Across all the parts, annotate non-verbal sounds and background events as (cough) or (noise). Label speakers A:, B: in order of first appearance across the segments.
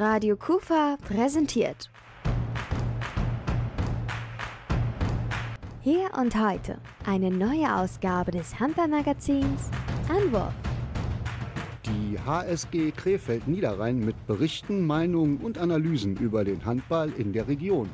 A: Radio Kufa präsentiert. Hier und heute eine neue Ausgabe des Handballmagazins Anwurf.
B: Die HSG Krefeld Niederrhein mit Berichten, Meinungen und Analysen über den Handball in der Region.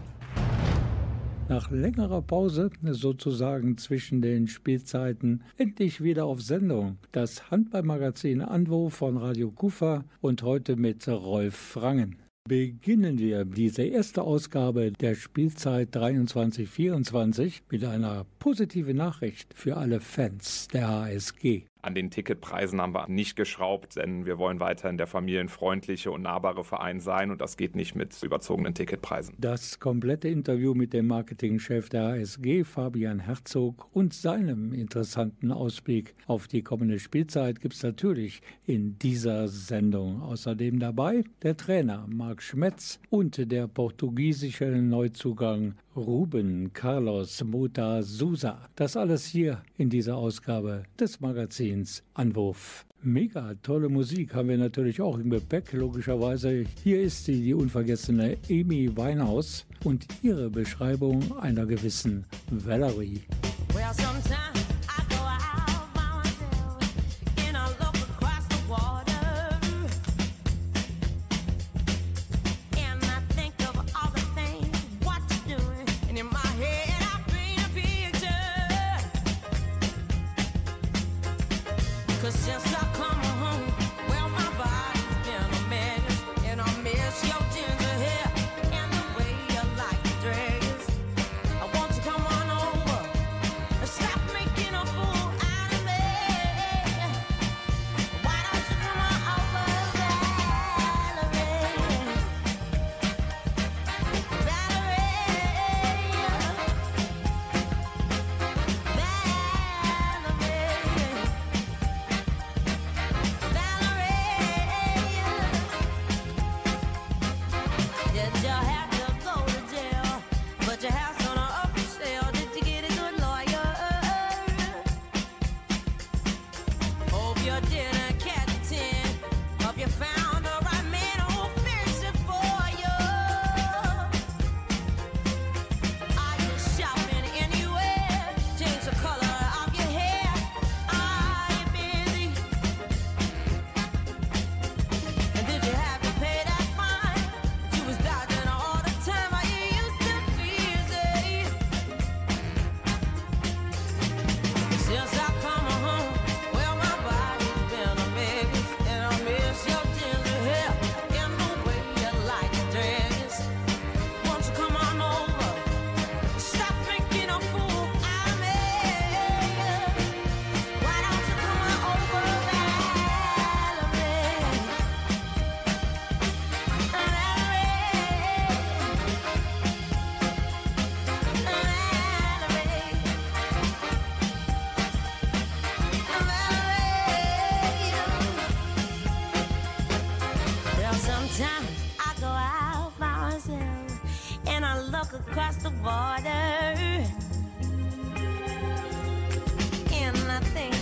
C: Nach längerer Pause, sozusagen zwischen den Spielzeiten, endlich wieder auf Sendung. Das Handballmagazin Anwo von Radio Kufa und heute mit Rolf Frangen. Beginnen wir diese erste Ausgabe der Spielzeit 23-24 mit einer positiven Nachricht für alle Fans der HSG.
D: An den Ticketpreisen haben wir nicht geschraubt, denn wir wollen weiterhin der familienfreundliche und nahbare Verein sein und das geht nicht mit überzogenen Ticketpreisen.
C: Das komplette Interview mit dem Marketingchef der ASG, Fabian Herzog, und seinem interessanten Ausblick auf die kommende Spielzeit gibt es natürlich in dieser Sendung. Außerdem dabei der Trainer Marc Schmetz und der portugiesische Neuzugang Ruben Carlos Mota Sousa. Das alles hier in dieser Ausgabe des Magazins Anwurf. Mega tolle Musik haben wir natürlich auch im Gepäck, logischerweise. Hier ist sie, die unvergessene Amy Weinhaus und ihre Beschreibung einer gewissen Valerie. Well,
E: come home. walk across the border, And I think.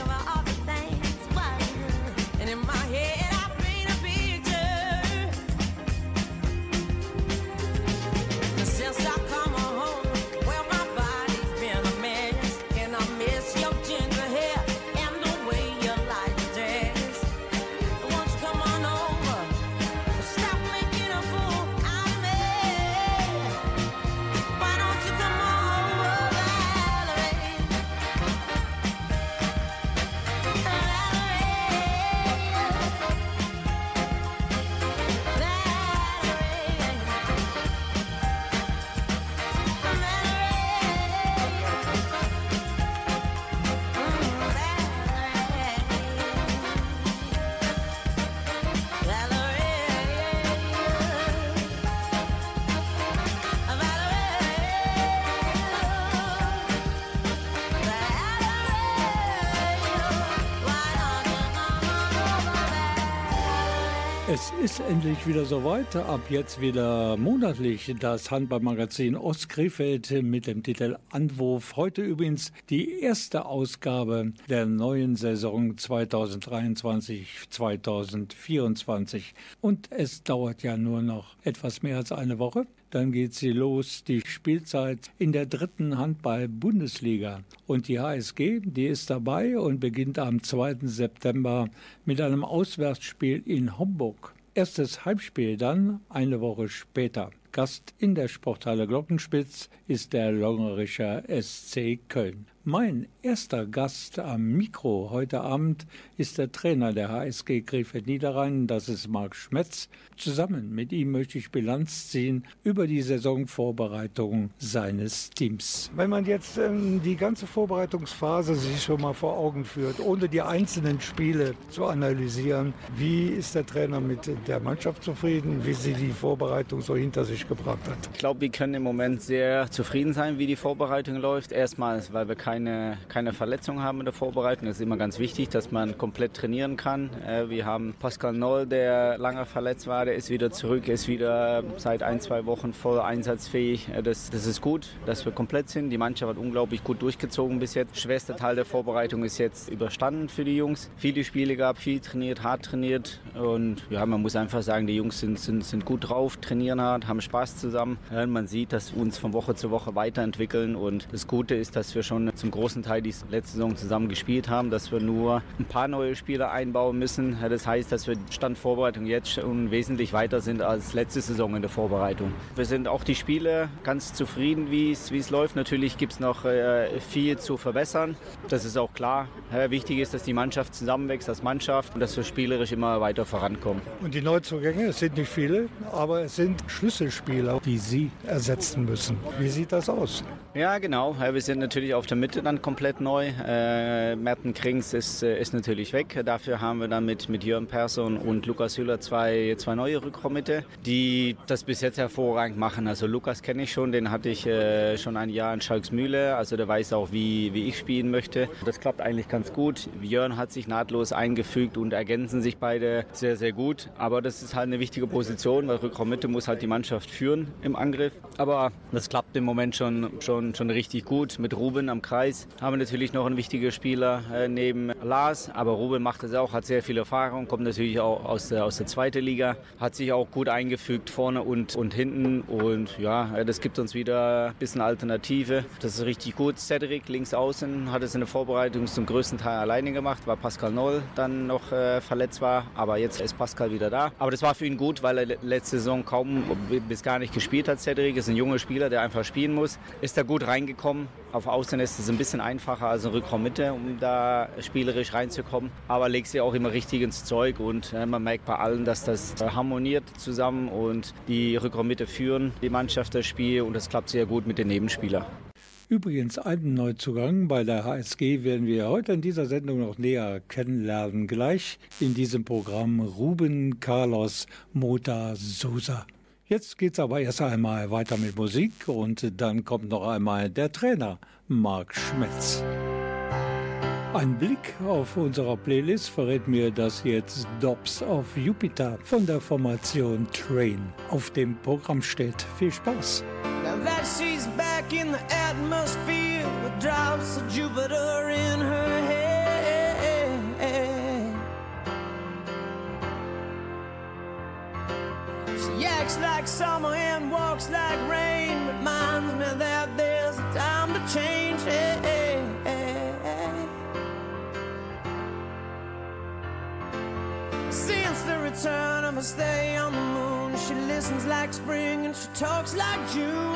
E: Endlich wieder soweit. Ab jetzt wieder monatlich das Handballmagazin Ostkrefeld mit dem Titel Anwurf. Heute übrigens die erste Ausgabe der neuen Saison 2023-2024. Und es dauert ja nur noch etwas mehr als eine Woche. Dann geht sie los, die Spielzeit in der dritten Handball-Bundesliga. Und die HSG, die ist dabei und beginnt am 2. September mit einem Auswärtsspiel in Homburg. Erstes Heimspiel dann eine Woche später. Gast in der Sporthalle Glockenspitz ist der Longerischer SC Köln. Mein erster Gast am Mikro heute Abend ist der Trainer der HSG Krefeld Niederrhein, das ist Marc Schmetz. Zusammen mit ihm möchte ich Bilanz ziehen über die Saisonvorbereitung seines Teams.
F: Wenn man jetzt ähm, die ganze Vorbereitungsphase sich schon mal vor Augen führt, ohne die einzelnen Spiele zu analysieren, wie ist der Trainer mit der Mannschaft zufrieden, wie sie die Vorbereitung so hinter sich gebracht hat?
G: Ich glaube, wir können im Moment sehr zufrieden sein, wie die Vorbereitung läuft. Erstmals, weil wir keine keine, keine Verletzung haben in der Vorbereitung. Das ist immer ganz wichtig, dass man komplett trainieren kann. Äh, wir haben Pascal Noll, der lange verletzt war, der ist wieder zurück, ist wieder seit ein, zwei Wochen voll einsatzfähig. Äh, das, das ist gut, dass wir komplett sind. Die Mannschaft hat unglaublich gut durchgezogen bis jetzt. Schwerster Teil der Vorbereitung ist jetzt überstanden für die Jungs. Viele Spiele gehabt, viel trainiert, hart trainiert. Und ja, man muss einfach sagen, die Jungs sind, sind, sind gut drauf, trainieren hart, haben Spaß zusammen. man sieht, dass wir uns von Woche zu Woche weiterentwickeln. Und das Gute ist, dass wir schon zum großen Teil die letzte Saison zusammen gespielt haben, dass wir nur ein paar neue Spieler einbauen müssen. Das heißt, dass wir Stand Vorbereitung jetzt schon wesentlich weiter sind als letzte Saison in der Vorbereitung. Wir sind auch die Spieler ganz zufrieden, wie es, läuft. Natürlich gibt es noch äh, viel zu verbessern. Das ist auch klar. wichtig ist, dass die Mannschaft zusammenwächst als Mannschaft und dass wir spielerisch immer weiter vorankommen.
F: Und die Neuzugänge, es sind nicht viele, aber es sind Schlüsselspieler, die Sie ersetzen müssen. Wie sieht das aus?
G: Ja, genau. Wir sind natürlich auf der Mitte dann komplett neu. Äh, Merten Krings ist, äh, ist natürlich weg. Dafür haben wir dann mit, mit Jörn Persson und Lukas Hüller zwei, zwei neue Rückraummitte, die das bis jetzt hervorragend machen. Also Lukas kenne ich schon, den hatte ich äh, schon ein Jahr in Schalksmühle. Also der weiß auch, wie, wie ich spielen möchte. Das klappt eigentlich ganz gut. Jörn hat sich nahtlos eingefügt und ergänzen sich beide sehr, sehr gut. Aber das ist halt eine wichtige Position, weil Rückraummitte muss halt die Mannschaft führen im Angriff. Aber das klappt im Moment schon schon, schon richtig gut. Mit Ruben am Kreis haben wir natürlich noch einen wichtigen Spieler äh, neben Lars. Aber Ruben macht das auch, hat sehr viel Erfahrung, kommt natürlich auch aus der, aus der zweiten Liga, hat sich auch gut eingefügt vorne und, und hinten. Und ja, das gibt uns wieder ein bisschen Alternative. Das ist richtig gut. Cedric links außen hat es in der Vorbereitung zum größten Teil alleine gemacht, weil Pascal Noll dann noch äh, verletzt war. Aber jetzt ist Pascal wieder da. Aber das war für ihn gut, weil er letzte Saison kaum bis gar nicht gespielt hat. Cedric ist ein junger Spieler, der einfach spielen muss. Ist gut gut reingekommen. Auf Außen ist es ein bisschen einfacher als in Rückraummitte, um da spielerisch reinzukommen. Aber legt sie auch immer richtig ins Zeug und äh, man merkt bei allen, dass das äh, harmoniert zusammen und die Rückraummitte führen die Mannschaft das Spiel und das klappt sehr gut mit den Nebenspielern.
E: Übrigens einen Neuzugang bei der HSG werden wir heute in dieser Sendung noch näher kennenlernen. Gleich in diesem Programm Ruben Carlos Mota Sosa. Jetzt geht's aber erst einmal weiter mit Musik und dann kommt noch einmal der Trainer Marc Schmetz. Ein Blick auf unserer Playlist verrät mir, dass jetzt Dobbs auf Jupiter von der Formation Train auf dem Programm steht. Viel Spaß! Now that she's back in the atmosphere drops of Jupiter in her head acts like summer and walks like rain. Reminds me that there's a time to change. Hey, hey, hey. Since the return of a stay on the moon, she listens like spring and she talks like June.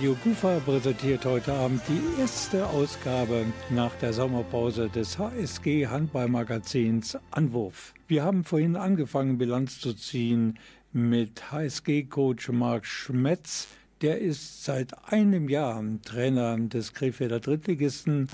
E: Radio Kufa präsentiert heute Abend die erste Ausgabe nach der Sommerpause des HSG Handballmagazins Anwurf. Wir haben vorhin angefangen, Bilanz zu ziehen mit HSG-Coach Marc Schmetz. Der ist seit einem Jahr Trainer des Krefelder Drittligisten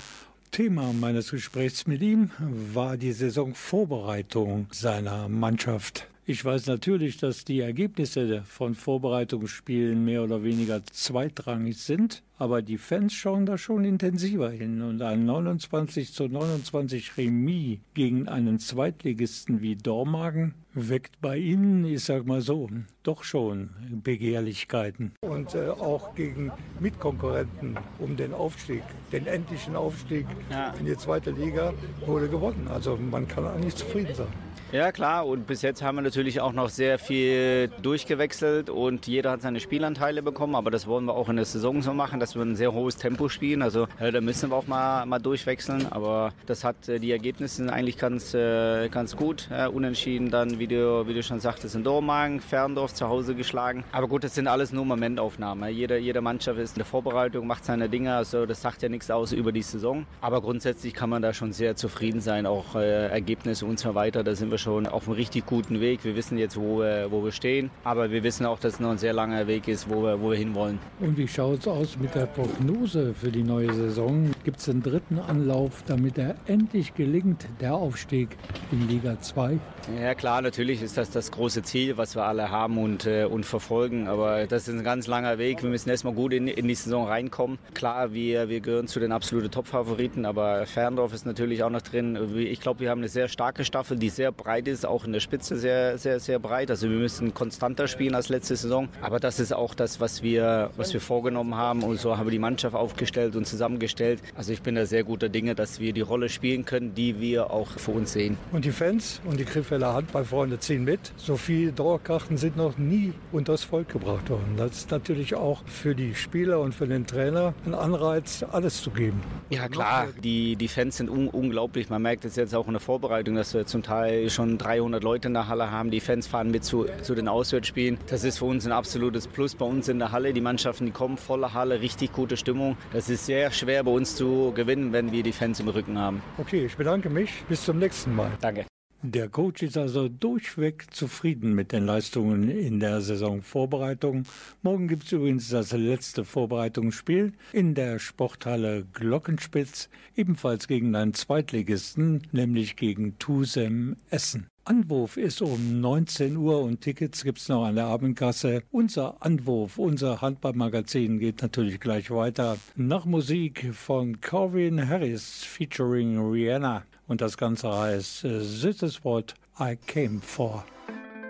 E: Thema meines Gesprächs mit ihm war die Saisonvorbereitung seiner Mannschaft. Ich weiß natürlich, dass die Ergebnisse von Vorbereitungsspielen mehr oder weniger zweitrangig sind, aber die Fans schauen da schon intensiver hin und ein 29 zu 29 Remis gegen einen Zweitligisten wie Dormagen weckt bei Ihnen, ich sag mal so, doch schon Begehrlichkeiten.
F: Und äh, auch gegen Mitkonkurrenten um den Aufstieg, den endlichen Aufstieg ja. in die zweite Liga wurde gewonnen. Also man kann eigentlich zufrieden sein.
G: Ja klar, und bis jetzt haben wir natürlich auch noch sehr viel durchgewechselt und jeder hat seine Spielanteile bekommen, aber das wollen wir auch in der Saison so machen, dass wir ein sehr hohes Tempo spielen. Also äh, da müssen wir auch mal, mal durchwechseln, aber das hat äh, die Ergebnisse eigentlich ganz, äh, ganz gut. Unentschieden dann, wie du, wie du schon sagtest, in Dormagen, Ferndorf zu Hause geschlagen. Aber gut, das sind alles nur Momentaufnahmen. Jede, jede Mannschaft ist in der Vorbereitung, macht seine Dinge, also das sagt ja nichts aus über die Saison. Aber grundsätzlich kann man da schon sehr zufrieden sein, auch äh, Ergebnisse und so weiter, da sind wir wir schon auf einem richtig guten Weg. Wir wissen jetzt, wo wir, wo wir stehen, aber wir wissen auch, dass es noch ein sehr langer Weg ist, wo wir, wo wir hinwollen.
E: Und wie schaut es aus mit der Prognose für die neue Saison? Gibt es einen dritten Anlauf, damit er endlich gelingt, der Aufstieg in Liga 2?
G: Ja klar, natürlich ist das das große Ziel, was wir alle haben und, äh, und verfolgen, aber das ist ein ganz langer Weg. Wir müssen erstmal gut in, in die Saison reinkommen. Klar, wir, wir gehören zu den absoluten Top-Favoriten, aber Ferndorf ist natürlich auch noch drin. Ich glaube, wir haben eine sehr starke Staffel, die sehr breit ist, auch in der Spitze sehr, sehr, sehr breit. Also wir müssen konstanter spielen als letzte Saison. Aber das ist auch das, was wir, was wir vorgenommen haben. Und so haben wir die Mannschaft aufgestellt und zusammengestellt. Also ich bin da sehr guter Dinge, dass wir die Rolle spielen können, die wir auch für uns sehen.
F: Und die Fans und die Krefelder Handballfreunde ziehen mit. So viele Dauerkarten sind noch nie unter das Volk gebracht worden. Das ist natürlich auch für die Spieler und für den Trainer ein Anreiz, alles zu geben.
G: Ja klar, die, die Fans sind un unglaublich. Man merkt es jetzt auch in der Vorbereitung, dass wir zum Teil schon 300 Leute in der Halle haben. Die Fans fahren mit zu, zu den Auswärtsspielen. Das ist für uns ein absolutes Plus bei uns in der Halle. Die Mannschaften, die kommen voller Halle, richtig gute Stimmung. Das ist sehr schwer bei uns zu gewinnen, wenn wir die Fans im Rücken haben.
F: Okay, ich bedanke mich. Bis zum nächsten Mal.
G: Danke.
E: Der Coach ist also durchweg zufrieden mit den Leistungen in der Saisonvorbereitung. Morgen gibt es übrigens das letzte Vorbereitungsspiel in der Sporthalle Glockenspitz, ebenfalls gegen einen Zweitligisten, nämlich gegen Tusem Essen. Anwurf ist um 19 Uhr und Tickets gibt es noch an der Abendkasse. Unser Anwurf, unser Handballmagazin geht natürlich gleich weiter. Nach Musik von Corvin Harris featuring Rihanna. Und das Ganze heißt äh, This is what I came for.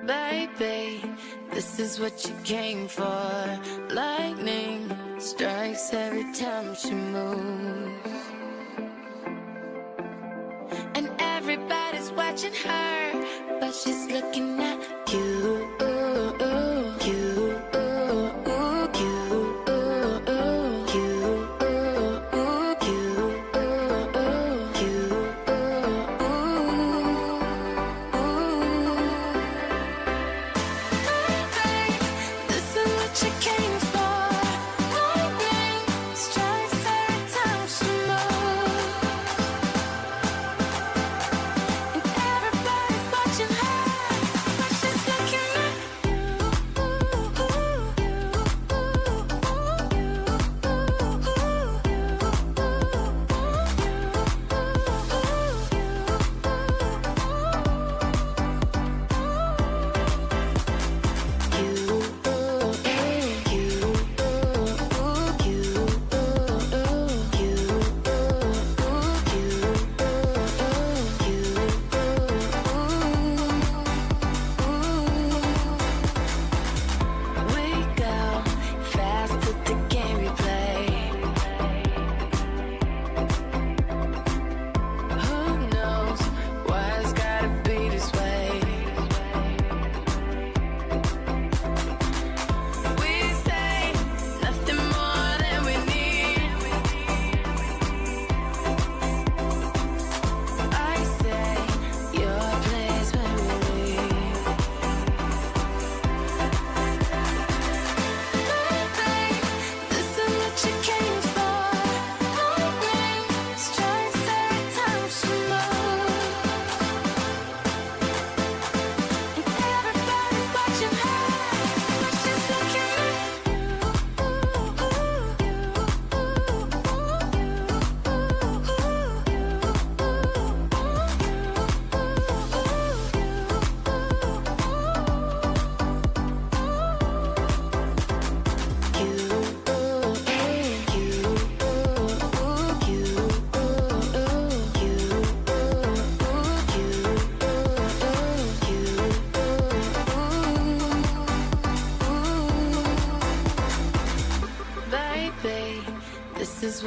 E: Baby, this is what you came for. Lightning strikes every time she moves. And everybody's watching her, but she's looking at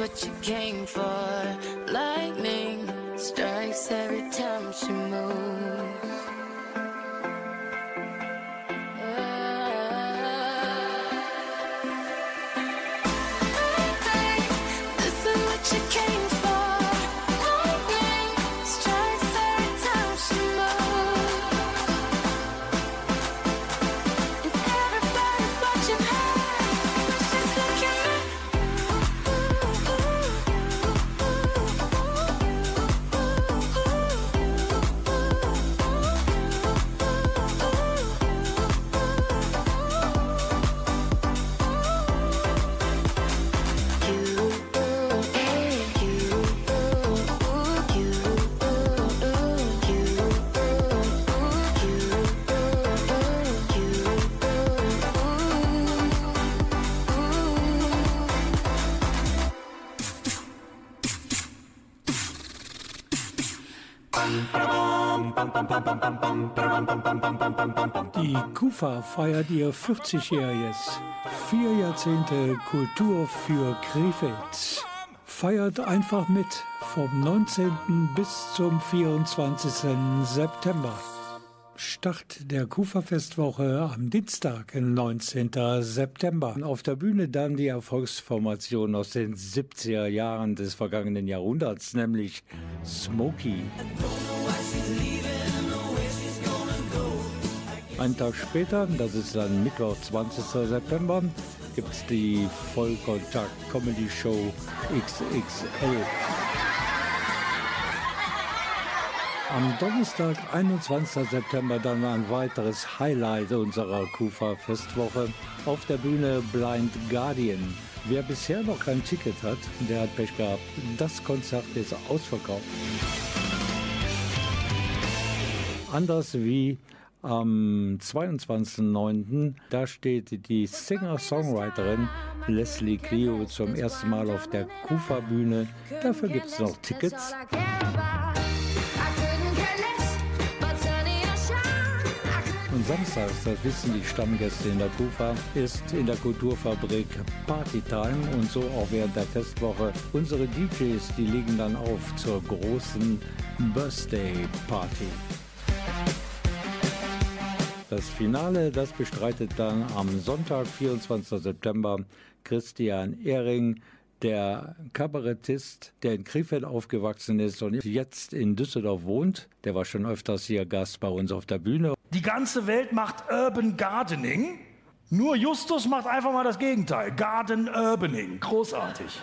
H: what you came for.
E: Die KUFA feiert ihr 40-jähriges. Vier Jahrzehnte Kultur für Krefeld. Feiert einfach mit vom 19. bis zum 24. September. Start der Kufa-Festwoche am Dienstag, 19. September. Auf der Bühne dann die Erfolgsformation aus den 70er Jahren des vergangenen Jahrhunderts, nämlich Smokey. Einen Tag später, das ist dann Mittwoch, 20. September, gibt es die Vollkontakt Comedy Show XXL. Am Donnerstag, 21. September, dann ein weiteres Highlight unserer Kufa-Festwoche. Auf der Bühne Blind Guardian. Wer bisher noch kein Ticket hat, der hat Pech gehabt. Das Konzert ist ausverkauft. Anders wie am 22.09. Da steht die Singer-Songwriterin Leslie Clio zum ersten Mal auf der Kufa-Bühne. Dafür gibt es noch Tickets. Und samstags, das wissen die Stammgäste in der Kufa, ist in der Kulturfabrik Partytime und so auch während der Festwoche. Unsere DJs, die legen dann auf zur großen Birthday Party. Das Finale, das bestreitet dann am Sonntag, 24. September, Christian Ehring, der Kabarettist, der in Krefeld aufgewachsen ist und jetzt in Düsseldorf wohnt. Der war schon öfters hier Gast bei uns auf der Bühne.
I: Die ganze Welt macht Urban Gardening. Nur Justus macht einfach mal das Gegenteil. Garden Urbaning. Großartig.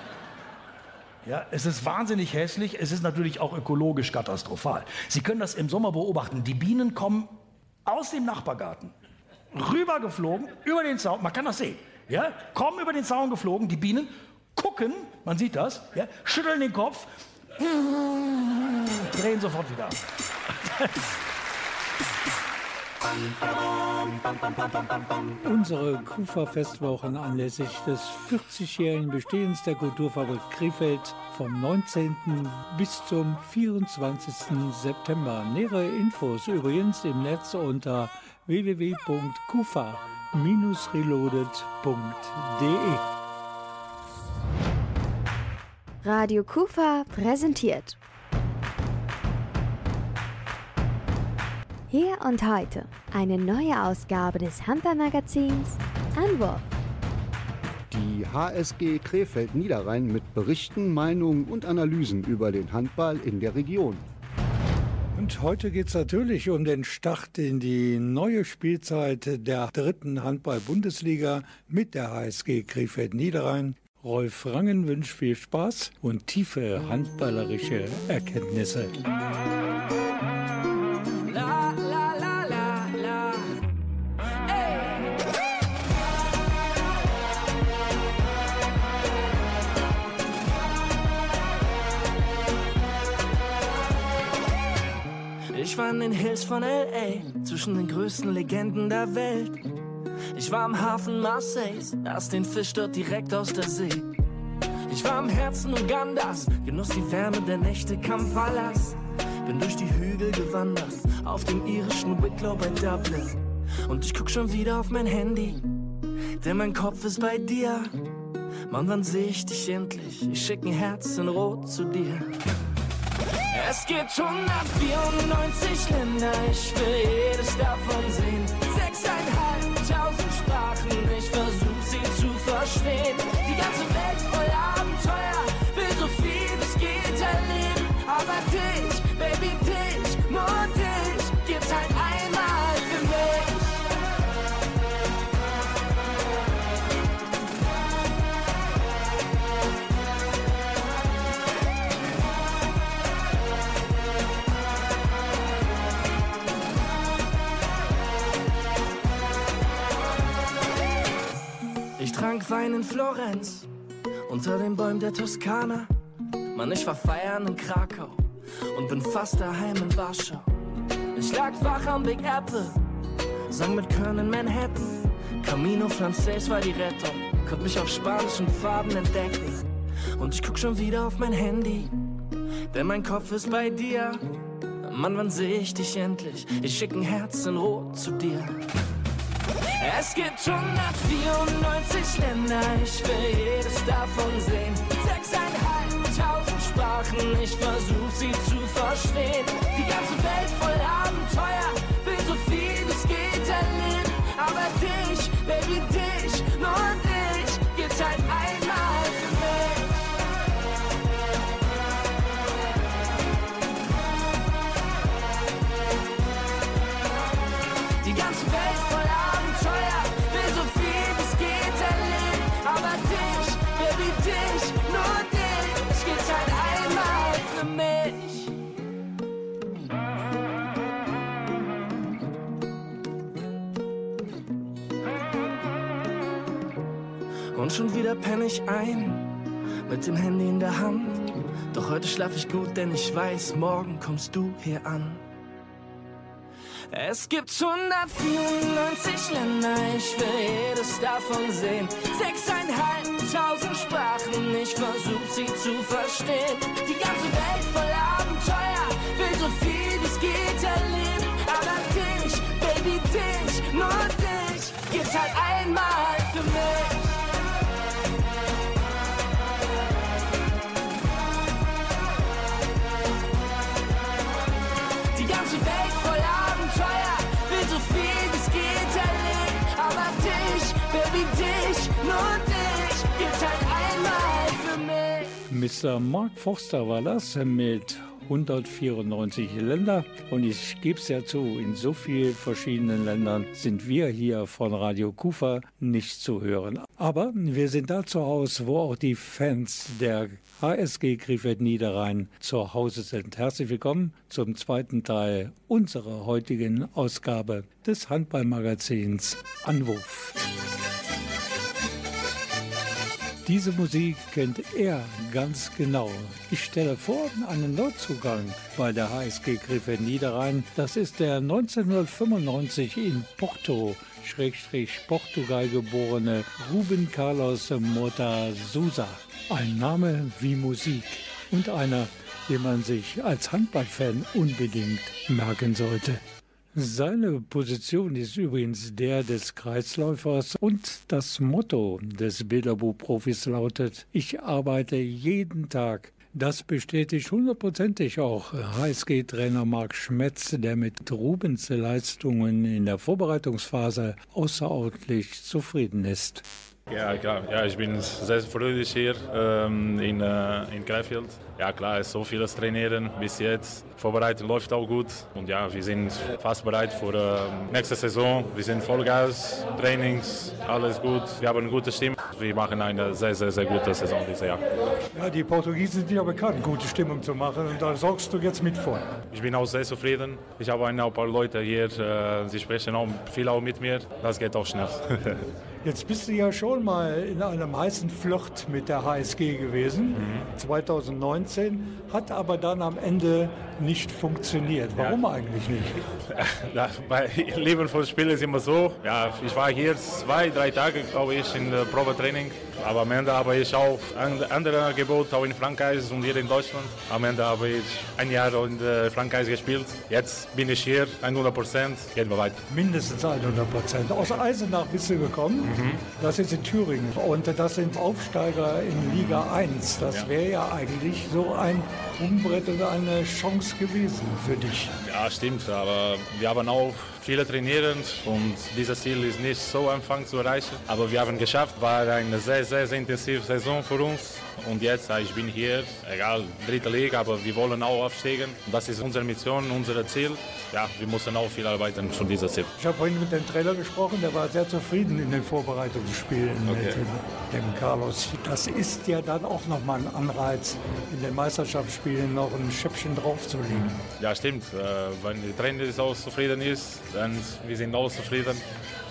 I: Ja, es ist wahnsinnig hässlich. Es ist natürlich auch ökologisch katastrophal. Sie können das im Sommer beobachten. Die Bienen kommen aus dem Nachbargarten rübergeflogen, über den Zaun. Man kann das sehen. Ja, kommen über den Zaun geflogen. Die Bienen gucken, man sieht das, ja, schütteln den Kopf, drehen sofort wieder ab. (laughs)
E: Unsere Kufa-Festwochen anlässlich des 40-jährigen Bestehens der Kulturfabrik Krefeld vom 19. bis zum 24. September. Nähere Infos übrigens im Netz unter www.kufa-reloaded.de.
A: Radio Kufa präsentiert. Hier und heute eine neue Ausgabe des Hamper-Magazins Anwurf.
B: Die HSG Krefeld Niederrhein mit Berichten, Meinungen und Analysen über den Handball in der Region.
E: Und heute geht es natürlich um den Start in die neue Spielzeit der dritten Handball-Bundesliga mit der HSG Krefeld Niederrhein. Rolf Rangen wünscht viel Spaß und tiefe handballerische Erkenntnisse.
J: War in den Hills von LA, zwischen den größten Legenden der Welt. Ich war am Hafen Marseilles, aß den Fisch dort direkt aus der See. Ich war im Herzen Ugandas, genoss die Wärme der Nächte Kampalas. Bin durch die Hügel gewandert, auf dem irischen Wicklow bei Dublin. Und ich guck schon wieder auf mein Handy, denn mein Kopf ist bei dir. Mann, wann seh ich dich endlich? Ich schick ein Herz in Rot zu dir. Es gibt 194 Länder, ich will jedes davon sehen. Sechseinhalbtausend Sprachen, ich versuch sie zu verstehen. Die ganze Welt voll Abenteuer, will so viel es geht erleben. Aber dich, Baby, dich, nur dich, trank Wein in Florenz, unter den Bäumen der Toskana. Mann, ich war feiern in Krakau und bin fast daheim in Warschau. Ich lag wach am Big Apple, sang mit Köln in Manhattan. Camino Frances war die Rettung, konnt mich auf spanischen Farben entdecken. Und ich guck schon wieder auf mein Handy, denn mein Kopf ist bei dir. Mann, wann seh ich dich endlich? Ich schick ein Herz in Rot zu dir. Es gibt 194 Länder, ich will jedes davon sehen. Sechseinhalbtausend Sprachen, ich versuch sie zu verstehen. Die ganze Welt voll Abenteuer, will so viel es geht erleben. Aber dich, Baby, dich, nur dich, Und schon wieder penne ich ein, mit dem Handy in der Hand. Doch heute schlaf ich gut, denn ich weiß, morgen kommst du hier an. Es gibt 194 Länder, ich will jedes davon sehen. Sechseinhalbtausend Sprachen, ich versuch sie zu verstehen. Die ganze Welt voll Abenteuer, will so viel es geht erleben. Aber dich, Baby, dich, nur dich, gibt's halt einmal Die Welt voll Abenteuer, will so viel es geht erleben. Aber dich, Baby, dich, nur dich, gibt's halt einmal für mich.
E: Mr. Mark Forster war das mit 194 Länder. Und ich gebe es ja zu, in so vielen verschiedenen Ländern sind wir hier von Radio Kufa nicht zu hören. Aber wir sind da zu Hause, wo auch die Fans der HSG Krefeld Niederrhein zu Hause sind. Herzlich willkommen zum zweiten Teil unserer heutigen Ausgabe des Handballmagazins Anwurf. Diese Musik kennt er ganz genau. Ich stelle vor, einen Neuzugang bei der HSG Krefeld Niederrhein. Das ist der 1995 in Porto, Schrägstrich Portugal geborene Ruben Carlos Mota Sousa. Ein Name wie Musik und einer, den man sich als Handballfan unbedingt merken sollte. Seine Position ist übrigens der des Kreisläufers und das Motto des Bilderbuchprofis lautet, ich arbeite jeden Tag. Das bestätigt hundertprozentig auch HSG-Trainer Marc Schmetz, der mit Rubens Leistungen in der Vorbereitungsphase außerordentlich zufrieden ist.
K: Ja, klar. Ja, ich bin sehr fröhlich hier ähm, in, äh, in Krefeld. Ja, klar, es ist so vieles trainieren bis jetzt. Vorbereitung läuft auch gut. Und ja, wir sind fast bereit für äh, nächste Saison. Wir sind Vollgas, Trainings, alles gut. Wir haben eine gute Stimme. Wir machen eine sehr, sehr, sehr gute Saison dieses Jahr.
F: Ja, die Portugiesen sind ja bekannt, gute Stimmung zu machen und da sorgst du jetzt mit vor.
K: Ich bin auch sehr zufrieden. Ich habe ein paar Leute hier, äh, sie sprechen auch viel auch mit mir. Das geht auch schnell. (laughs)
F: Jetzt bist du ja schon mal in einem heißen Flirt mit der HSG gewesen, 2019, hat aber dann am Ende nicht funktioniert. Warum eigentlich nicht? (laughs)
K: Ja, bei Leben von Spiel ist immer so. Ja, ich war hier zwei, drei Tage, glaube ich, in der Probetraining. Aber am Ende habe ich auch ein andere Angebot, auch in Frankreich und hier in Deutschland. Am Ende habe ich ein Jahr in äh, Frankreich gespielt. Jetzt bin ich hier, 100 Prozent, gehen wir weiter.
F: Mindestens 100 Prozent. Aus Eisenach bist du gekommen. Das ist in Thüringen. Und das sind Aufsteiger in Liga 1. Das
K: Ja.
F: wäre ja eigentlich so ein Umbrett oder eine Chance gewesen für dich.
K: Ja, stimmt, aber wir haben auch viele trainieren und dieses Ziel ist nicht so einfach zu erreichen. Aber wir haben geschafft, war eine sehr, sehr, sehr intensive Saison für uns. Und jetzt, ich bin hier, egal, dritte Liga, aber wir wollen auch aufsteigen. Das ist unsere Mission, unser Ziel. Ja, wir müssen auch viel arbeiten für dieses Ziel.
F: Ich habe vorhin mit dem Trainer gesprochen, der war sehr zufrieden in den Vorbereitungsspielen
K: Okay.
F: mit dem, dem Carlos. Das ist ja dann auch nochmal ein Anreiz, in den Meisterschaftsspielen noch ein Schäppchen draufzulegen.
K: Ja, stimmt. Äh, wenn der Trainer auch zufrieden ist, dann wir sind auch zufrieden.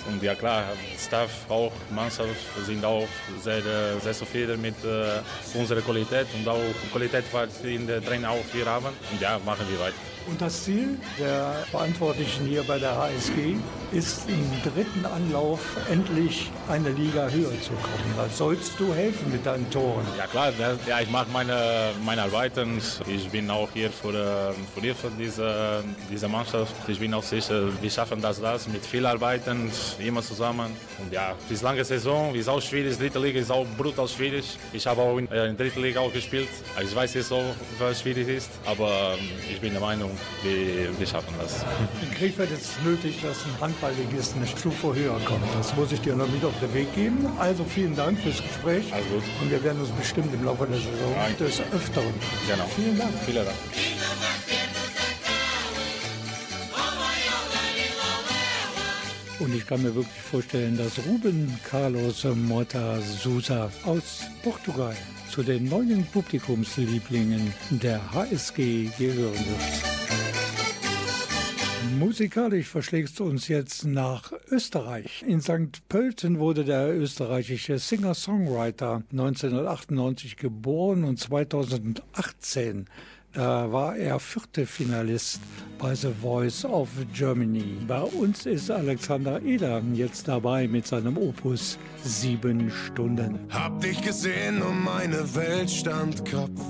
K: Und ja klar, Staff auch, Mannschaft sind auch sehr, sehr zufrieden mit äh, unserer Qualität und auch Qualität, was wir in der Trainer auch hier haben. Und ja, machen wir weiter.
F: Und das Ziel der Verantwortlichen hier bei der HSG ist im dritten Anlauf endlich eine Liga höher zu kommen. Da sollst du helfen mit deinen Toren.
K: Ja klar, ja, ich mache meine, meine Arbeiten. Ich bin auch hier für, äh, für, hier für diese, diese Mannschaft. Ich bin auch sicher, wir schaffen das, das mit viel Arbeiten, immer zusammen. Und ja, es ist lange Saison, ist auch schwierig. Dritte Liga ist auch brutal schwierig. Ich habe auch in, äh, in der dritten Liga auch gespielt. Ich weiß jetzt auch, was schwierig ist, aber ähm, ich bin der Meinung, wir, wir schaffen das.
F: In Krefeld ist es nötig, dass ein Handballligist eine Stufe höher kommt. Das muss ich dir noch mit auf den Weg geben. Also vielen Dank fürs Gespräch.
K: Alles gut.
F: Und wir werden uns bestimmt im Laufe der Saison
K: Ja.
F: des Öfteren.
K: Genau.
F: Vielen Dank.
K: Vielen Dank.
E: Und ich kann mir wirklich vorstellen, dass Ruben Carlos Mota Sousa aus Portugal zu den neuen Publikumslieblingen der HSG gehören wird. Musikalisch verschlägst du uns jetzt nach Österreich. In St. Pölten wurde der österreichische Singer-Songwriter 1998 geboren und 2018 da war er vierte Finalist bei The Voice of Germany. Bei uns ist Alexander Eder jetzt dabei mit seinem Opus Sieben Stunden.
L: Hab dich gesehen und meine Welt stand Kopf.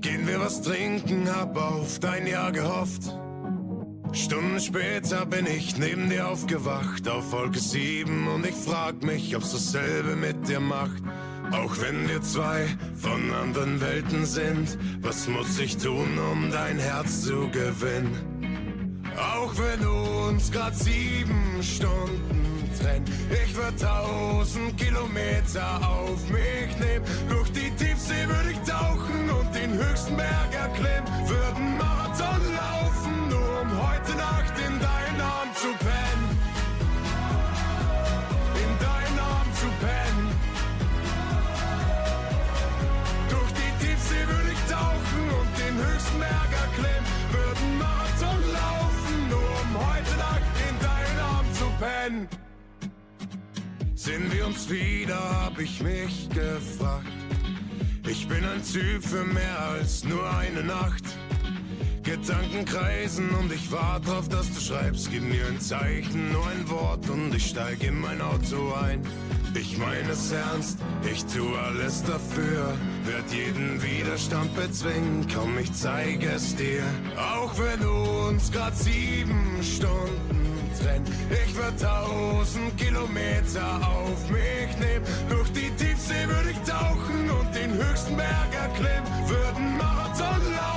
L: Gehen wir was trinken, hab auf dein Ja gehofft. Stunden später bin ich neben dir aufgewacht auf Wolke 7 und ich frag mich, ob's dasselbe mit dir macht. Auch wenn wir zwei von anderen Welten sind, was muss ich tun, um dein Herz zu gewinnen? Auch wenn uns grad sieben Stunden trennt, ich würd tausend Kilometer auf mich nehmen. Sehen wir uns wieder, hab ich mich gefragt. Ich bin ein Typ für mehr als nur eine Nacht. Gedanken kreisen und ich warte drauf, dass du schreibst. Gib mir ein Zeichen, nur ein Wort und ich steig in mein Auto ein. Ich meine es ernst, ich tu alles dafür. Werd jeden Widerstand bezwingen, komm, ich zeige es dir. Auch wenn du uns grad sieben Stunden trennt. Ich würd tausend Kilometer auf mich nehmen. Durch die Tiefsee würde ich tauchen und den höchsten Berg erklimmen. Würden Marathon laufen,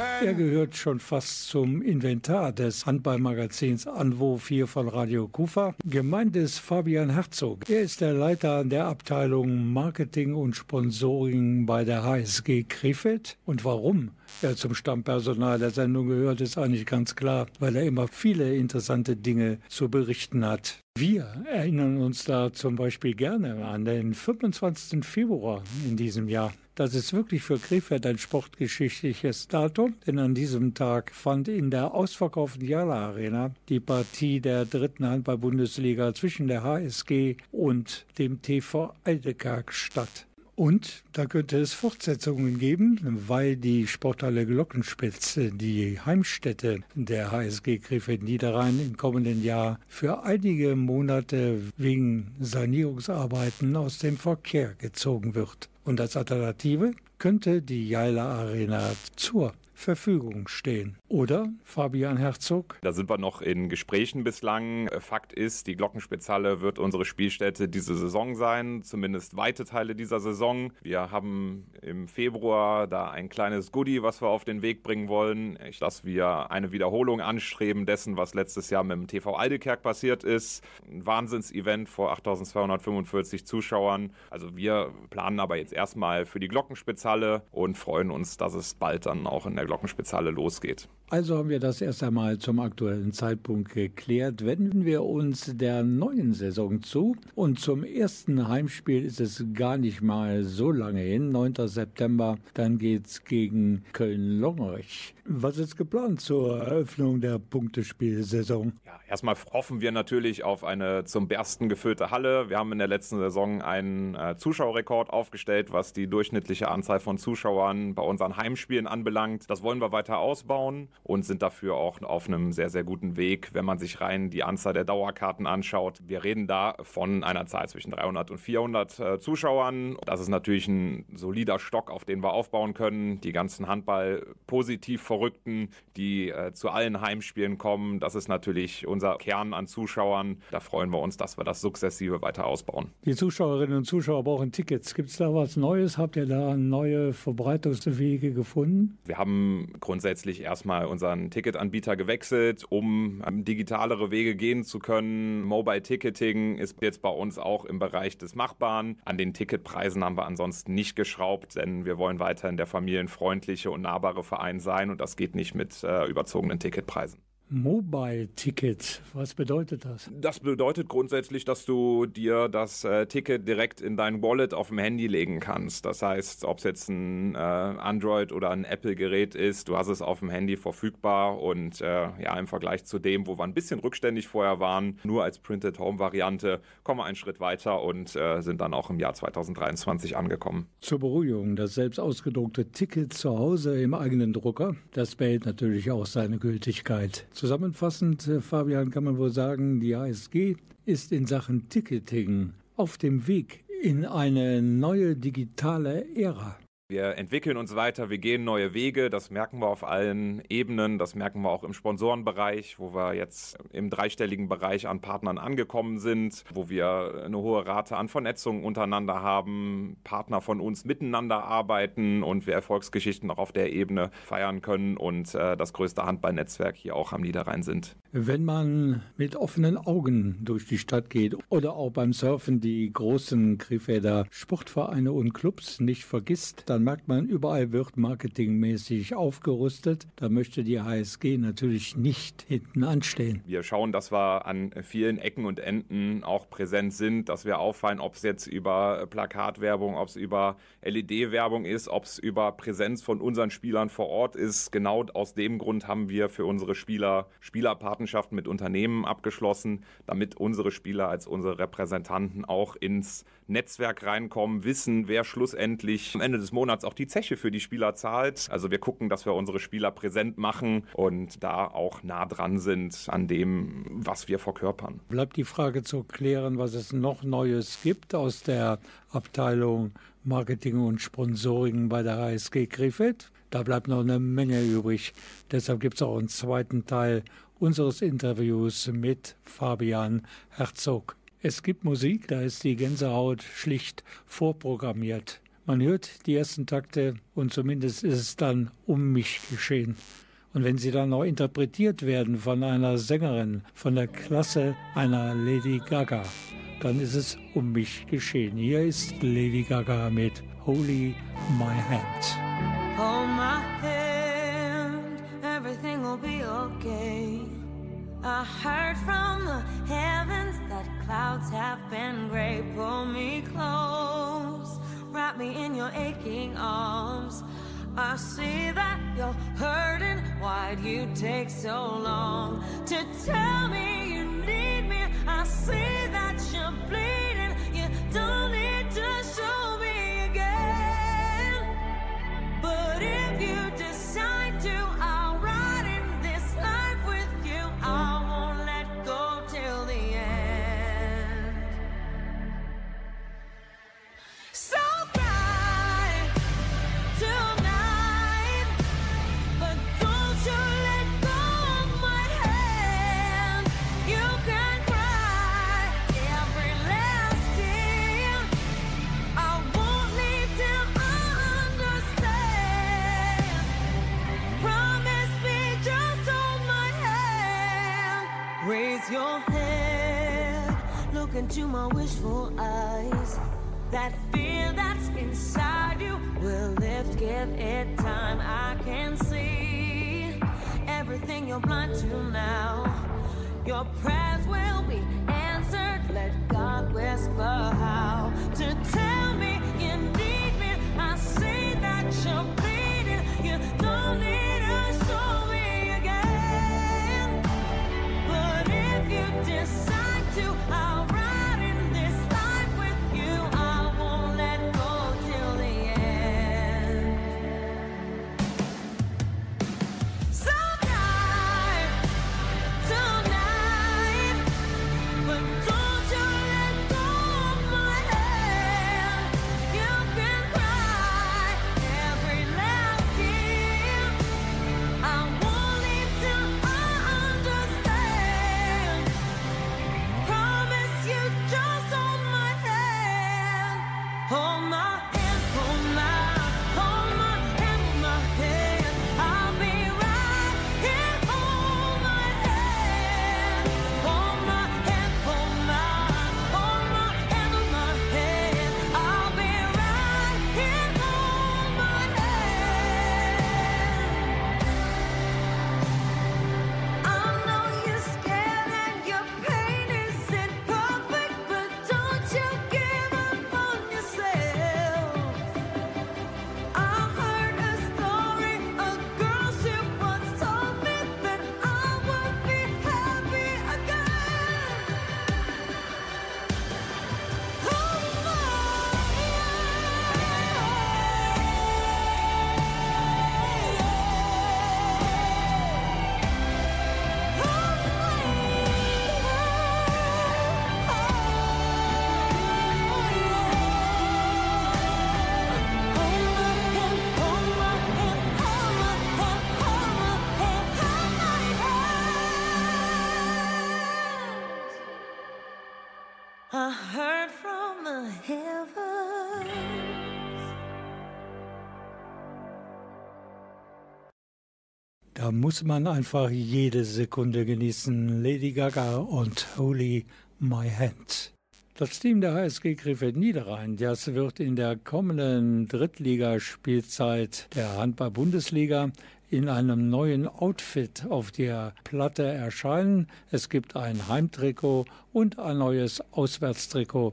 E: Er gehört schon fast zum Inventar des Handballmagazins Anwo 4 von Radio Kufa. Gemeint ist Fabian Herzog. Er ist der Leiter der Abteilung Marketing und Sponsoring bei der HSG Krefeld. Und warum er zum Stammpersonal der Sendung gehört, ist eigentlich ganz klar, weil er immer viele interessante Dinge zu berichten hat. Wir erinnern uns da zum Beispiel gerne an den 25. Februar in diesem Jahr. Das ist wirklich für Krefeld ein sportgeschichtliches Datum, denn an diesem Tag fand in der ausverkauften Jala Arena die Partie der dritten Handball-Bundesliga zwischen der HSG und dem TV Eidekerk statt. Und da könnte es Fortsetzungen geben, weil die Sporthalle Glockenspitz, die Heimstätte der HSG Krefeld Niederrhein im kommenden Jahr für einige Monate wegen Sanierungsarbeiten aus dem Verkehr gezogen wird. Und als Alternative könnte die Jaila Arena zur Verfügung stehen. Oder Fabian Herzog?
D: Da sind wir noch in Gesprächen bislang. Fakt ist, die Glockenspitzhalle wird unsere Spielstätte diese Saison sein, zumindest weite Teile dieser Saison. Wir haben im Februar da ein kleines Goodie, was wir auf den Weg bringen wollen, dass wir eine Wiederholung anstreben dessen, was letztes Jahr mit dem TV Aldekerk passiert ist. Ein Wahnsinns-Event vor 8245 Zuschauern. Also wir planen aber jetzt erstmal für die Glockenspitzhalle und freuen uns, dass es bald dann auch in der Glockenspitzhalle losgeht.
E: Also haben wir das erst einmal zum aktuellen Zeitpunkt geklärt. Wenden wir uns der neuen Saison zu. Und zum ersten Heimspiel ist es gar nicht mal so lange hin, 9. September. Dann geht's gegen Köln-Longerich. Was ist geplant zur Eröffnung der Punktespielsaison?
D: Ja, erstmal hoffen wir natürlich auf eine zum Bersten gefüllte Halle. Wir haben in der letzten Saison einen äh, Zuschauerrekord aufgestellt, was die durchschnittliche Anzahl von Zuschauern bei unseren Heimspielen anbelangt. Das wollen wir weiter ausbauen und sind dafür auch auf einem sehr, sehr guten Weg, wenn man sich rein die Anzahl der Dauerkarten anschaut. Wir reden da von einer Zahl zwischen 300 und 400 äh, Zuschauern. Das ist natürlich ein solider Stock, auf den wir aufbauen können. Die ganzen Handball-positiv-Verrückten, die äh, zu allen Heimspielen kommen, das ist natürlich unser Kern an Zuschauern. Da freuen wir uns, dass wir das sukzessive weiter ausbauen.
E: Die Zuschauerinnen und Zuschauer brauchen Tickets. Gibt es da was Neues? Habt ihr da neue Verbreitungswege gefunden?
D: Wir haben grundsätzlich erstmal unseren Ticketanbieter gewechselt, um ähm, digitalere Wege gehen zu können. Mobile Ticketing ist jetzt bei uns auch im Bereich des Machbaren. An den Ticketpreisen haben wir ansonsten nicht geschraubt, denn wir wollen weiterhin der familienfreundliche und nahbare Verein sein und das geht nicht mit äh, überzogenen Ticketpreisen.
E: Mobile Ticket, was bedeutet das?
D: Das bedeutet grundsätzlich, dass du dir das äh, Ticket direkt in dein Wallet auf dem Handy legen kannst. Das heißt, ob es jetzt ein äh, Android oder ein Apple-Gerät ist, du hast es auf dem Handy verfügbar und äh, ja, im Vergleich zu dem, wo wir ein bisschen rückständig vorher waren, nur als Printed Home-Variante, kommen wir einen Schritt weiter und äh, sind dann auch im Jahr 2023 angekommen.
E: Zur Beruhigung, das selbst ausgedruckte Ticket zu Hause im eigenen Drucker, das behält natürlich auch seine Gültigkeit. Zusammenfassend, äh, Fabian, kann man wohl sagen, die ASG ist in Sachen Ticketing auf dem Weg in eine neue digitale Ära.
D: Wir entwickeln uns weiter, wir gehen neue Wege, das merken wir auf allen Ebenen, das merken wir auch im Sponsorenbereich, wo wir jetzt im dreistelligen Bereich an Partnern angekommen sind, wo wir eine hohe Rate an Vernetzung untereinander haben, Partner von uns miteinander arbeiten und wir Erfolgsgeschichten auch auf der Ebene feiern können und äh, das größte Handballnetzwerk hier auch am Niederrhein sind.
E: Wenn man mit offenen Augen durch die Stadt geht oder auch beim Surfen die großen Krefelder Sportvereine und Clubs nicht vergisst, dann merkt man, überall wird marketingmäßig aufgerüstet. Da möchte die HSG natürlich nicht hinten anstehen.
D: Wir schauen, dass wir an vielen Ecken und Enden auch präsent sind, dass wir auffallen, ob es jetzt über Plakatwerbung, ob es über LED-Werbung ist, ob es über Präsenz von unseren Spielern vor Ort ist. Genau aus dem Grund haben wir für unsere Spieler Spielerpatenschaften mit Unternehmen abgeschlossen, damit unsere Spieler als unsere Repräsentanten auch ins Netzwerk reinkommen, wissen, wer schlussendlich am Ende des Monats auch die Zeche für die Spieler zahlt. Also wir gucken, dass wir unsere Spieler präsent machen und da auch nah dran sind an dem, was wir verkörpern.
E: Bleibt die Frage zu klären, was es noch Neues gibt aus der Abteilung Marketing und Sponsoring bei der HSG Krefeld. Da bleibt noch eine Menge übrig. Deshalb gibt es auch einen zweiten Teil unseres Interviews mit Fabian Herzog. Es gibt Musik, da ist die Gänsehaut schlicht vorprogrammiert. Man hört die ersten Takte und zumindest ist es dann um mich geschehen. Und wenn sie dann noch interpretiert werden von einer Sängerin von der Klasse einer Lady Gaga, dann ist es um mich geschehen. Hier ist Lady Gaga mit Holy My Hand.
C: Hold my hand, everything will be okay. I heard from aching arms. I see that you're hurting. Why'd you take so long to tell me into my wishful eyes. That fear that's inside you will lift, give it time. I can see everything you're blind to now. Your prayers will be answered. Let God whisper how to tell me you need me. I see that you're bleeding. You don't need to show me again. But if you decide to our
E: rise. Muss man einfach jede Sekunde genießen. Lady Gaga und Holy My Hand. Das Team der HSG Krefeld Niederrhein, das wird in der kommenden Drittligaspielzeit der Handball-Bundesliga in einem neuen Outfit auf der Platte erscheinen. Es gibt ein Heimtrikot und ein neues Auswärtstrikot.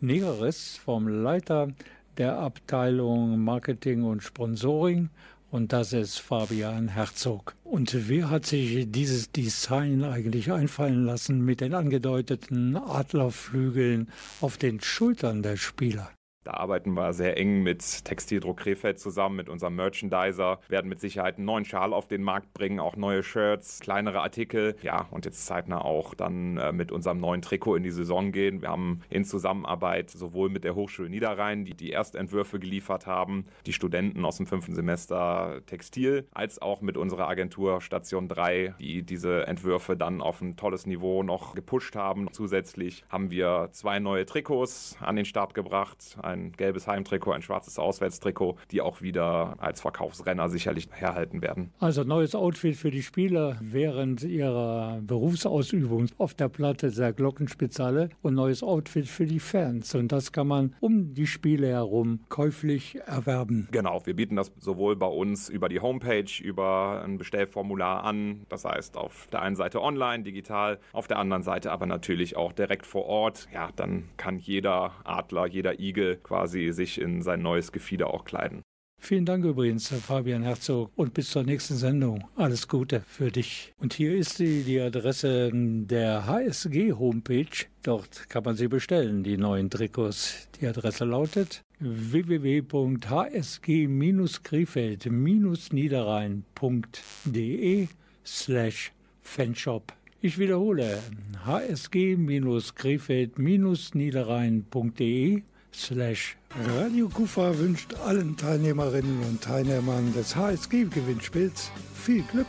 E: Näheres vom Leiter der Abteilung Marketing und Sponsoring und das ist Fabian Herzog. Und wer hat sich dieses Design eigentlich einfallen lassen mit den angedeuteten Adlerflügeln auf den Schultern der Spieler?
D: Da arbeiten wir sehr eng mit Textildruck Krefeld zusammen, mit unserem Merchandiser, werden mit Sicherheit einen neuen Schal auf den Markt bringen, auch neue Shirts, kleinere Artikel. Ja, und jetzt zeitnah auch dann äh, mit unserem neuen Trikot in die Saison gehen. Wir haben in Zusammenarbeit sowohl mit der Hochschule Niederrhein, die die Erstentwürfe geliefert haben, die Studenten aus dem fünften Semester Textil, als auch mit unserer Agentur Station 3, die diese Entwürfe dann auf ein tolles Niveau noch gepusht haben. Zusätzlich haben wir zwei neue Trikots an den Start gebracht. Ein ein gelbes Heimtrikot, ein schwarzes Auswärtstrikot, die auch wieder als Verkaufsrenner sicherlich herhalten werden.
E: Also neues Outfit für die Spieler während ihrer Berufsausübung auf der Platte der Glockenspitzhalle und neues Outfit für die Fans. Und das kann man um die Spiele herum käuflich erwerben.
D: Genau, wir bieten das sowohl bei uns über die Homepage, über ein Bestellformular an. Das heißt, auf der einen Seite online, digital, auf der anderen Seite aber natürlich auch direkt vor Ort. Ja, dann kann jeder Adler, jeder Igel quasi sich in sein neues Gefieder auch kleiden.
E: Vielen Dank übrigens, Fabian Herzog, und bis zur nächsten Sendung. Alles Gute für dich. Und hier ist die, die Adresse der HSG-Homepage. Dort kann man sie bestellen, die neuen Trikots. Die Adresse lautet www.hsg-krefeld-niederrhein.de slash fanshop. Ich wiederhole, hsg-krefeld-niederrhein.de slash
M: Radio Kufa wünscht allen Teilnehmerinnen und Teilnehmern des HSG-Gewinnspiels viel Glück.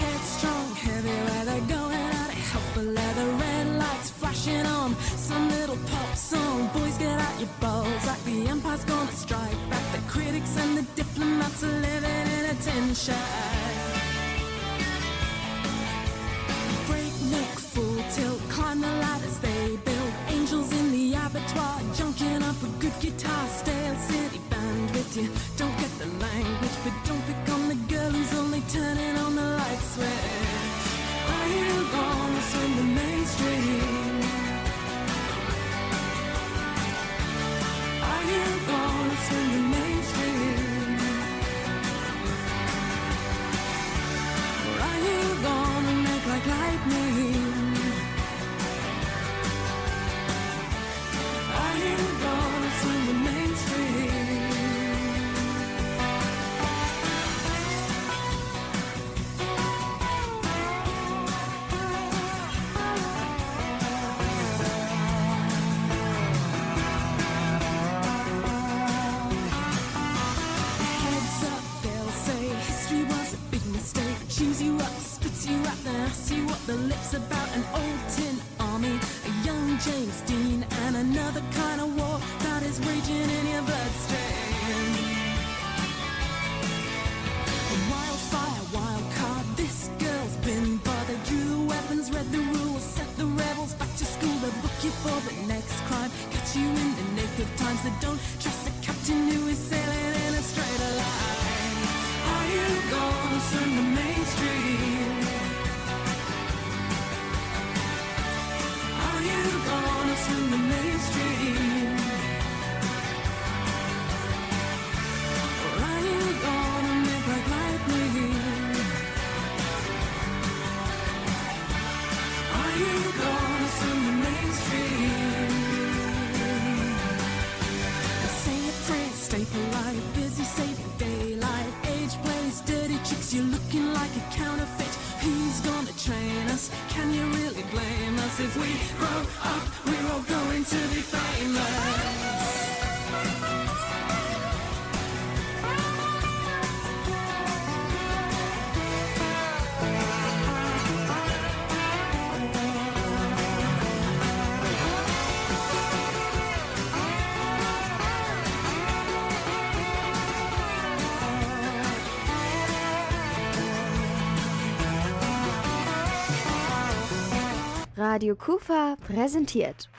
H: Headstrong, heavy weather going at it. Helpful leather, red Up a good guitar. Stale city band with you. Don't get the language, but
A: Radio Kufa präsentiert.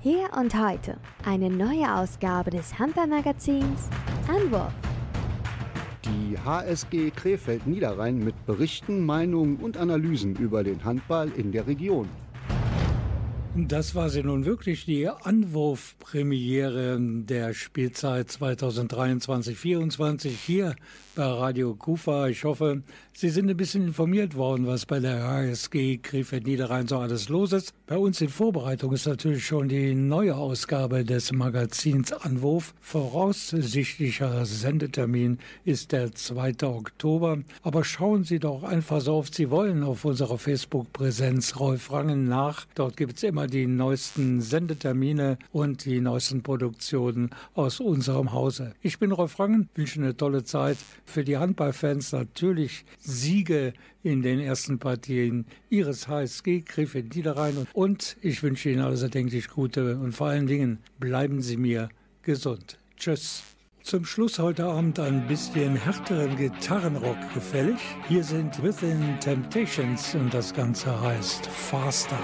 A: Hier und heute eine neue Ausgabe des Hamper-Magazins Anwurf.
B: Die HSG Krefeld Niederrhein mit Berichten, Meinungen und Analysen über den Handball in der Region.
E: Das war sie nun wirklich, die Anwurfpremiere der Spielzeit 2023-24 hier bei Radio Kufa. Ich hoffe, Sie sind ein bisschen informiert worden, was bei der HSG Krefeld Niederrhein so alles los ist. Bei uns in Vorbereitung ist natürlich schon die neue Ausgabe des Magazins Anwurf. Voraussichtlicher Sendetermin ist der 2. Oktober. Aber schauen Sie doch einfach so oft Sie wollen auf unserer Facebook-Präsenz Rolf Rangen nach. Dort gibt es immer die neuesten Sendetermine und die neuesten Produktionen aus unserem Hause. Ich bin Rolf Rangen, wünsche eine tolle Zeit
H: für die Handballfans natürlich Siege in den ersten Partien ihres HSG, Griff Krefeld Niederrhein. Und ich wünsche Ihnen alles erdenklich Gute und vor allen Dingen bleiben Sie mir gesund. Tschüss. Zum Schluss heute Abend ein bisschen härteren Gitarrenrock gefällig. Hier sind Within Temptations und das Ganze heißt Faster.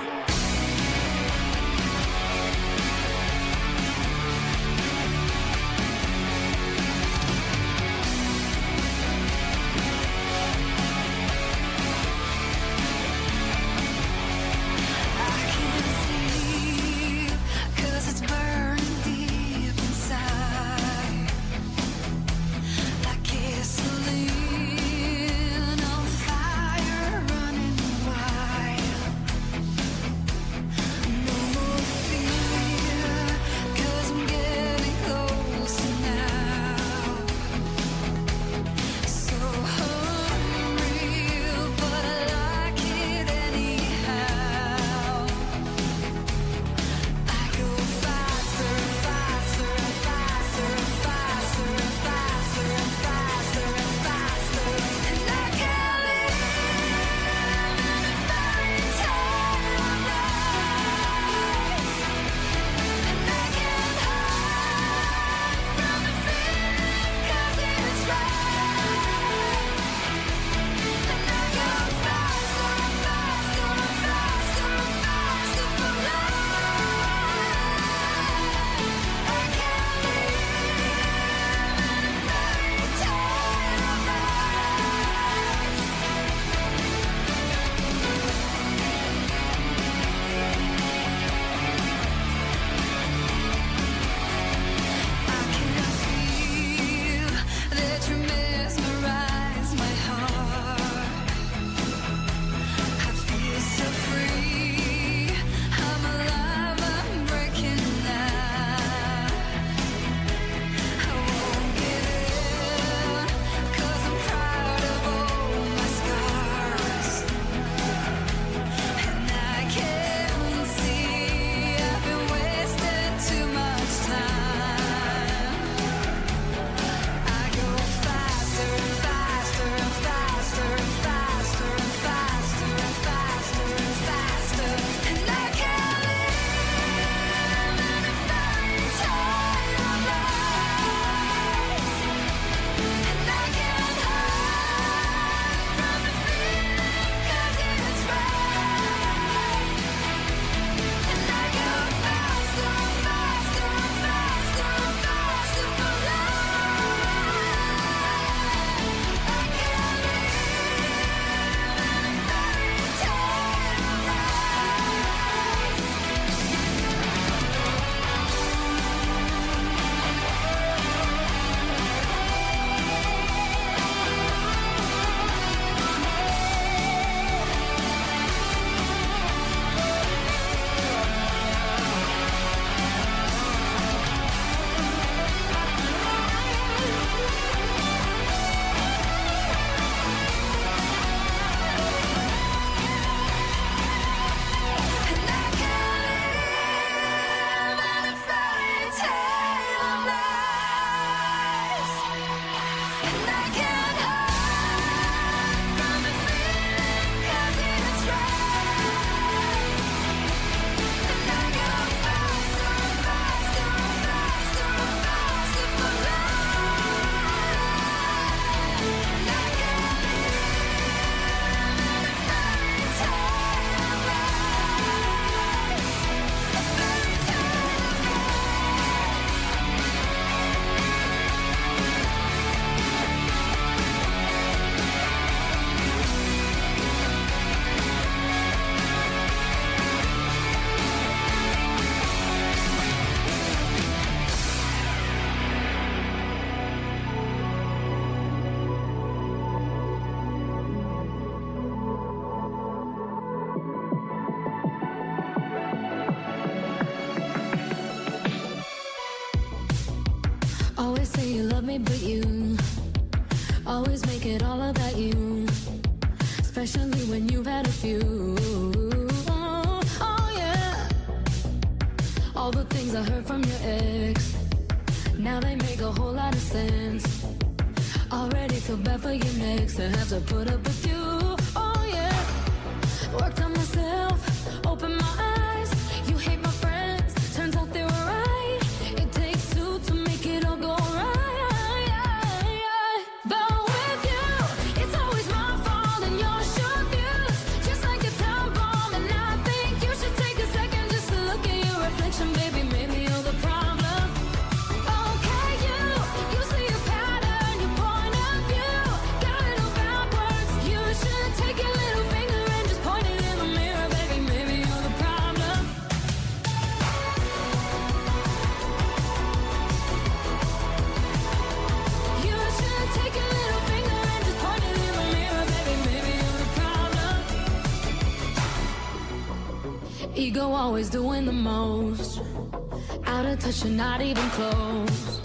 H: you're not even close.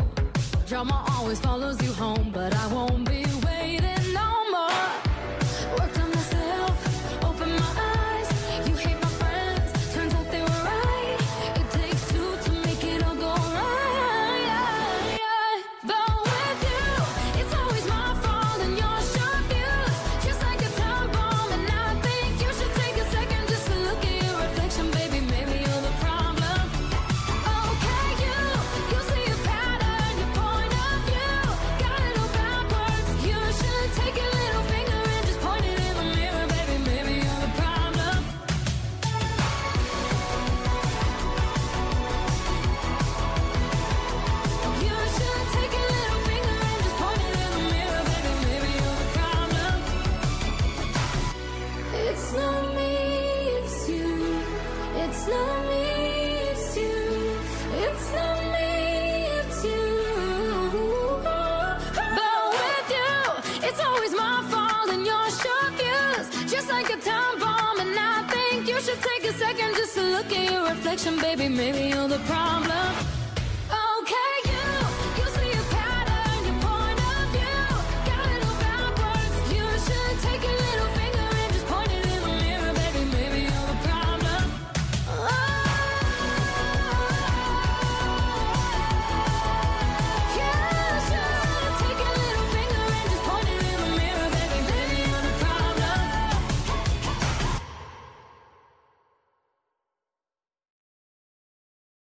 H: Drama always follows you home, but I won't be. addiction, baby, maybe you're the problem.